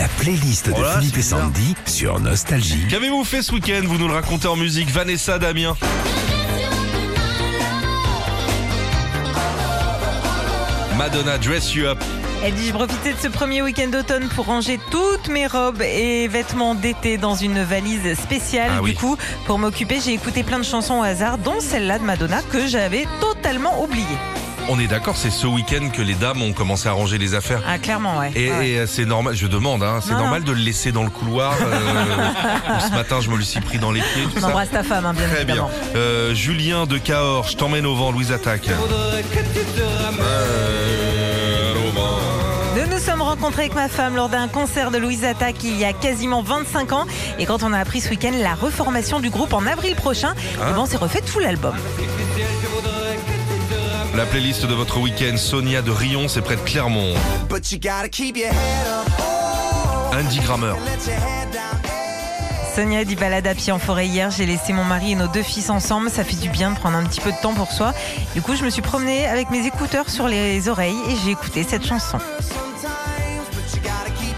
La playlist de Philippe et. Sandy sur Nostalgie. Qu'avez-vous fait ce week-end Vous nous le racontez en musique. Vanessa Damien. Madonna, Dress You Up. Elle dit, je profitais de ce premier week-end d'automne pour ranger toutes mes robes et vêtements d'été dans une valise spéciale. Ah oui. Du coup, pour m'occuper, j'ai écouté plein de chansons au hasard, dont celle-là de Madonna que j'avais totalement oubliée. On est d'accord, c'est ce week-end que les dames ont commencé à ranger les affaires. Ah, clairement, ouais. Et, Ouais. et, euh, c'est normal, je demande, hein, c'est normal non. de le laisser dans le couloir. euh, ce matin, je me le suis pris dans les pieds. Tout On ça. embrasse ta femme, hein, bien Très bien. Euh, Julien de Cahors, je t'emmène au vent, Louise Attaque. Nous nous sommes rencontrés avec ma femme lors d'un concert de Louise Attaque il y a quasiment 25 ans. Et quand on a appris ce week-end la reformation du groupe en avril prochain, Hein on s'est refait tout l'album. La playlist de votre week-end, Sonia de Rion, c'est près de Clermont. But you gotta keep your head up. Andy Grammer. Sonia dit balade à pied en forêt hier. J'ai laissé mon mari et nos deux fils ensemble. Ça fait du bien de prendre un petit peu de temps pour soi. Du coup, je me suis promenée avec mes écouteurs sur les oreilles et j'ai écouté cette chanson. Sometimes, but you gotta keep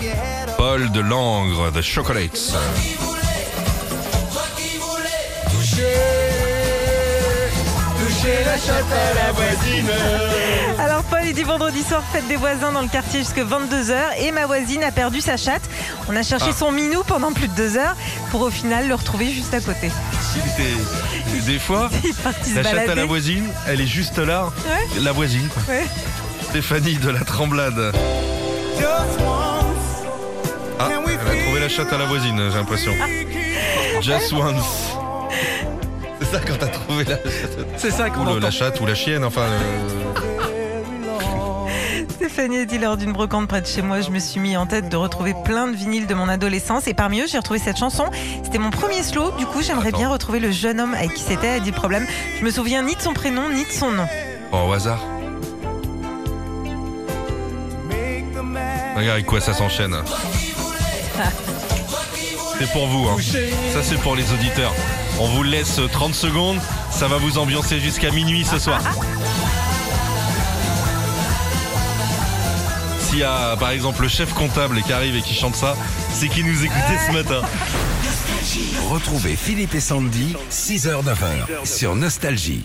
Paul de Langres, The Chocolates. Alors Paul, il dit vendredi soir, fête des voisins dans le quartier jusque 22h et ma voisine a perdu sa chatte. On a cherché Ah. son minou pendant plus de deux heures pour au final le retrouver juste à côté. Des, des fois, est la chatte à la voisine, elle est juste là. Ouais. La voisine, quoi. Ouais. Stéphanie de la Tremblade. Just once. Ah, elle a trouvé la chatte à la voisine, j'ai l'impression. Just once. C'est ça quand t'as trouvé la chatte. C'est ça Ou le- la chatte ou la chienne, enfin. euh, Stéphanie a dit lors d'une brocante près de chez moi, je me suis mis en tête de retrouver plein de vinyles de mon adolescence et parmi eux j'ai retrouvé cette chanson. C'était mon premier slow, du coup j'aimerais Attends. bien retrouver le jeune homme avec qui c'était, a dit le problème. Je me souviens ni de son prénom ni de son nom. Oh, au hasard. Regarde avec quoi ça s'enchaîne. C'est pour vous, hein. Ça c'est pour les auditeurs. On vous laisse 30 secondes, ça va vous ambiancer jusqu'à minuit ce soir. S'il y a par exemple le chef comptable qui arrive et qui chante ça, c'est qui nous écoutait ce matin. Retrouvez Philippe et Sandy, 6h-9h sur Nostalgie.